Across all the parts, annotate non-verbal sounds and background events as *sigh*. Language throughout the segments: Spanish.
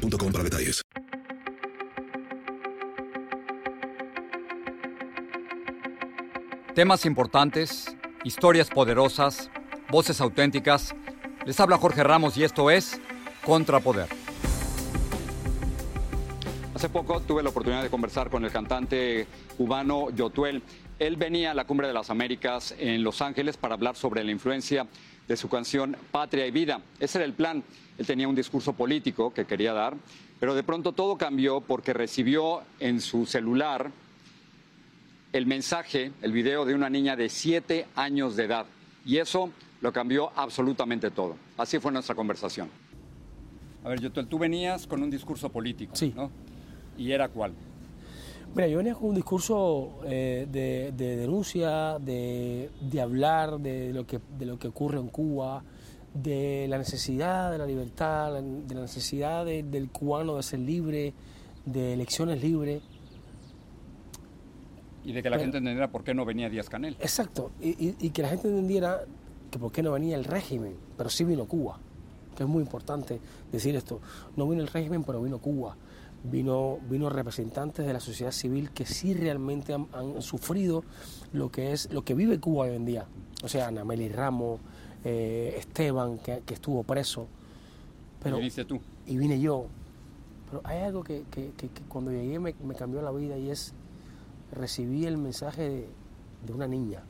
boostmobile.com para detalles. Temas importantes, historias poderosas, voces auténticas. Les habla Jorge Ramos y esto es Contrapoder. Hace poco tuve la oportunidad de conversar con el cantante cubano Yotuel. Él venía a la Cumbre de las Américas en Los Ángeles para hablar sobre la influencia de su canción Patria y Vida. Ese era el plan. Él tenía un discurso político que quería dar, pero de pronto todo cambió porque recibió en su celular el mensaje, el video de una niña de siete años de edad. Y eso lo cambió absolutamente todo. Así fue nuestra conversación. A ver, Yotuel, tú venías con un discurso político, Sí. ¿no? ¿Y era cuál? Mira, yo venía con un discurso eh, de, de denuncia, de, de hablar de lo, que, de lo que ocurre en Cuba, de la necesidad de la libertad, de la necesidad de- del cubano de ser libre, de elecciones libres. Y de que la Pero- gente entendiera por qué no venía Díaz Canel. Exacto, y, y- y que la gente entendiera que por qué no venía el régimen, pero sí vino Cuba, que es muy importante decir esto. No vino el régimen, pero vino Cuba. Vino, vino representantes de la sociedad civil que sí realmente han, han sufrido lo que es lo que vive Cuba hoy en día. O sea, Ana Meli Ramos, eh, Esteban, que, que estuvo preso. Pero, Viniste tú. y vine yo. Pero hay algo que, que- que- cuando llegué me, me cambió la vida y es recibí el mensaje de, de una niña,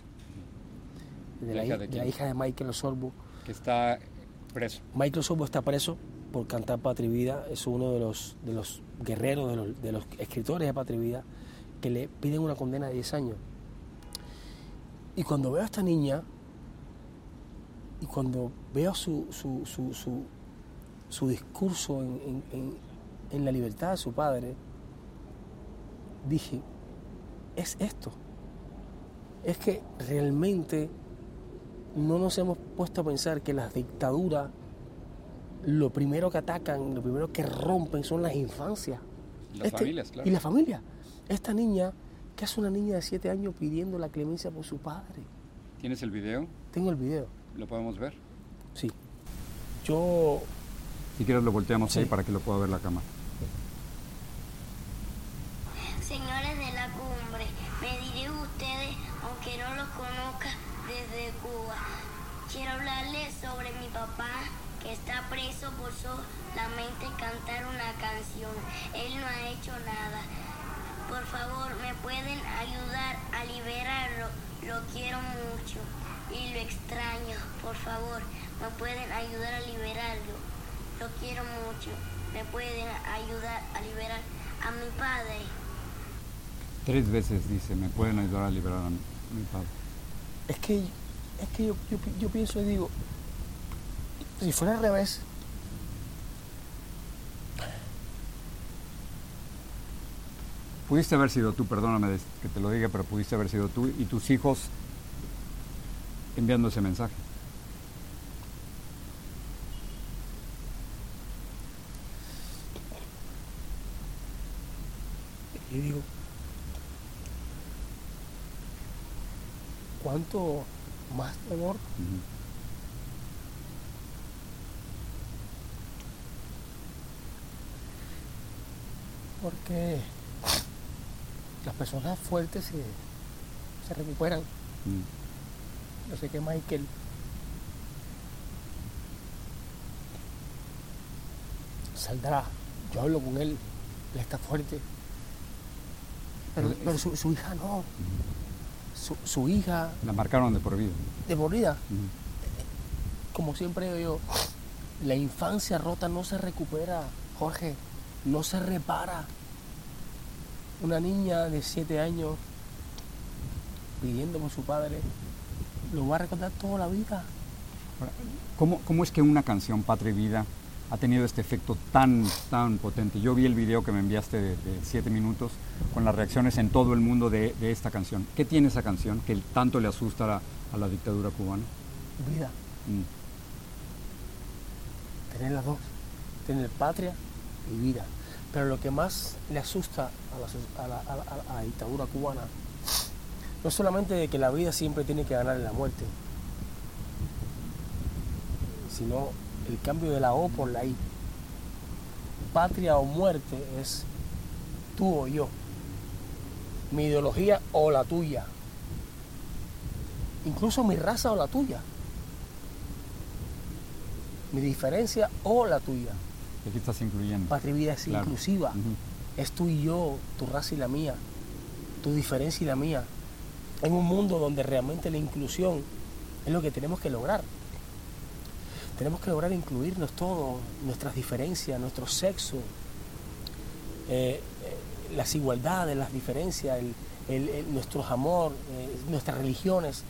de la, hija hi- de de la hija de Michael Osorbo. Que está preso. Michael Osorbo está preso por cantar Patria y Vida, es uno de los, de los guerreros, de los, de los escritores de Patria y Vida, que le piden una condena de 10 años. Y cuando veo a esta niña, y cuando veo su, su, su, su, su discurso en, en- en- la libertad de su padre, dije, es esto. Es que realmente no nos hemos puesto a pensar que las dictaduras lo primero que atacan, lo primero que rompen son las infancias. Y las familias, claro. Y la familia. Esta niña, que es una niña de 7 años pidiendo la clemencia por su padre. ¿Tienes el video? Tengo el video. ¿Lo podemos ver? Sí. Yo Si quieres lo volteamos Sí. ahí para que lo pueda ver la cámara. Está preso por solamente cantar una canción. Él no ha hecho nada. Por favor, ¿me pueden ayudar a liberarlo? Lo quiero mucho y lo extraño. Por favor, ¿me pueden ayudar a liberarlo? Lo quiero mucho. ¿Me pueden ayudar a liberar a mi padre? Tres veces dice, me pueden ayudar a liberar a mi, a mi padre. Es que, es que yo, yo, yo pienso y digo, si fuera al revés, Pudiste haber sido tú, perdóname que te lo diga, pero pudiste haber sido tú y tus hijos enviando ese mensaje. yo digo, ¿cuánto más dolor? Ujú. Porque las personas fuertes se, se recuperan. Mm. Yo sé que Michael saldrá. Yo hablo con él, él está fuerte. Pero, Pero su, su hija no. Su, su hija La marcaron de por vida. de por vida, Ujú. como siempre digo la infancia rota no se recupera, Jorge, no se repara. Una niña de siete años pidiendo por su padre, lo va a recordar toda la vida. ¿Cómo, ¿Cómo es que una canción, Patria y Vida, ha tenido este efecto tan, tan potente. Yo vi el video que me enviaste de, siete minutos con las reacciones en todo el mundo de, esta canción. ¿Qué tiene esa canción que tanto le asusta a la, dictadura cubana? Vida. Mm. Tener las dos. Tener patria y vida. Pero lo que más le asusta a la, dictadura cubana no es solamente de que la vida siempre tiene que ganar en la muerte, sino el cambio de la O por la I. Patria o muerte es tú o yo. Mi ideología o la tuya. Incluso mi raza o la tuya. Mi diferencia o la tuya. Aquí estás incluyendo. Patria y vida es inclusiva. Es tú y yo, tu raza y la mía. Tu diferencia y la mía. En un mundo donde realmente la inclusión es lo que tenemos que lograr. Tenemos que lograr incluirnos todos, nuestras diferencias, nuestro sexo, eh, eh, las igualdades, las diferencias, el, nuestro amor, eh, nuestras religiones.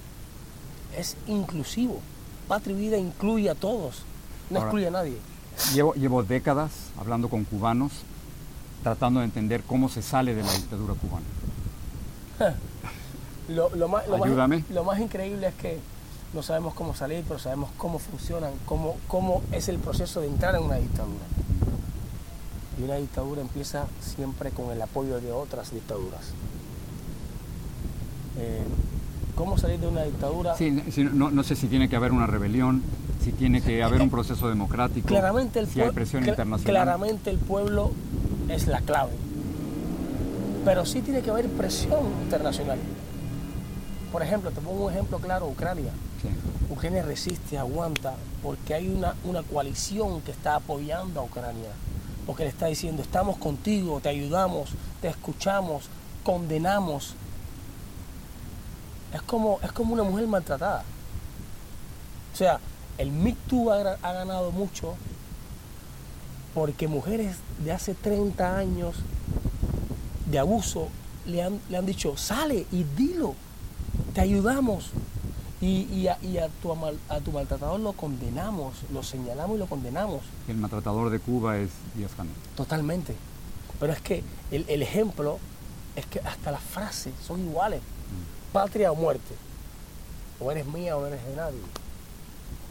Es inclusivo. Patria y vida incluye a todos, no excluye a nadie. Llevo, llevo décadas hablando con cubanos, tratando de entender cómo se sale de la dictadura cubana. *laughs* lo, más, lo más increíble es que no sabemos cómo salir, pero sabemos cómo funcionan, cómo, cómo es el proceso de entrar en una dictadura. Y una dictadura empieza siempre con el apoyo de otras dictaduras. Eh, ¿Cómo salir de una dictadura? Sí, no, sé si tiene que haber una rebelión, si tiene que haber un proceso democrático, claramente el si hay presión internacional. Claramente el pueblo es la clave, pero sí tiene que haber presión internacional. Por ejemplo, te pongo un ejemplo claro, Ucrania. Ucrania resiste, aguanta, porque hay una, una coalición que está apoyando a Ucrania, porque le está diciendo, estamos contigo, te ayudamos, te escuchamos, condenamos. Es como, es como una mujer maltratada. O sea, el MeToo ha, ha ganado mucho porque mujeres de hace 30 años de abuso le han, le han dicho, sale y dilo, te ayudamos. Y, a, tu, a tu maltratador lo condenamos, lo señalamos y lo condenamos. El maltratador de Cuba es Díaz Canel. Totalmente. Pero es que el, ejemplo es que hasta las frases son iguales. Mm. Patria o muerte. O eres mía o eres de nadie.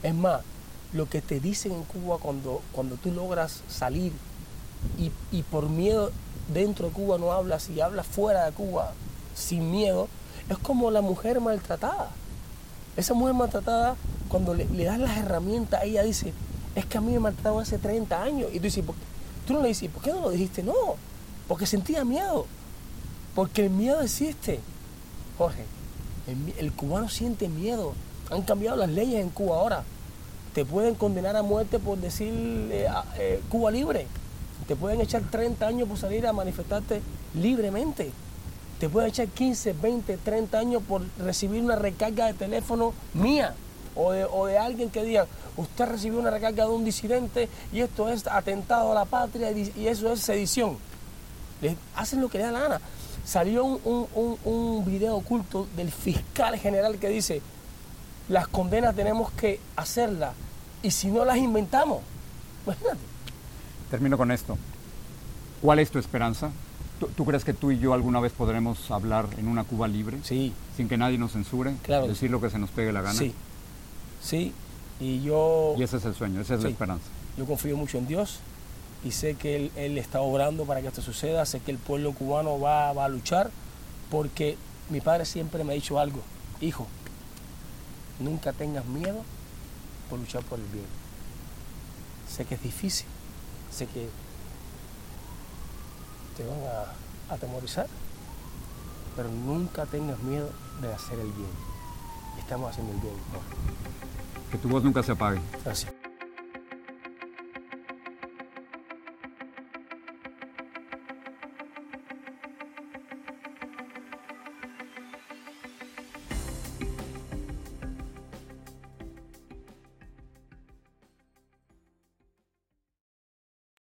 Es más, lo que te dicen en Cuba cuando, cuando tú logras salir y, y por miedo dentro de Cuba no hablas y hablas fuera de Cuba sin miedo, es como la mujer maltratada. Esa mujer maltratada, cuando le, das las herramientas, ella dice, es que a mí me maltrataron hace 30 años. Y tú dices, tú no le dices, ¿por qué no lo dijiste? No, porque sentía miedo. Porque el miedo existe. Jorge, el, cubano siente miedo. Han cambiado las leyes en Cuba ahora. Te pueden condenar a muerte por decir eh, eh, Cuba libre. Te pueden echar 30 años por salir a manifestarte libremente te puede echar 15, 20, 30 años por recibir una recarga de teléfono mía o de, alguien que diga, usted recibió una recarga de un disidente y esto es atentado a la patria y eso es sedición. Les hacen lo que les da la gana. Salió un, video oculto del fiscal general que dice, las condenas tenemos que hacerlas y si no las inventamos, imagínate. Termino con esto. ¿Cuál es tu esperanza? ¿Tú, crees que tú y yo alguna vez podremos hablar en una Cuba libre? Sí. Sin que nadie nos censure. Claro. Decir lo que se nos pegue la gana. Sí. Sí. Y yo. Y ese es el sueño, esa es la esperanza. Yo confío mucho en Dios y sé que él, está obrando para que esto suceda. Sé que el pueblo cubano va, va a luchar porque mi padre siempre me ha dicho algo. Hijo, nunca tengas miedo por luchar por el bien. Sé que es difícil. Sé que te van a atemorizar, pero nunca tengas miedo de hacer el bien. Estamos haciendo el bien. Que tu voz nunca se apague. Gracias.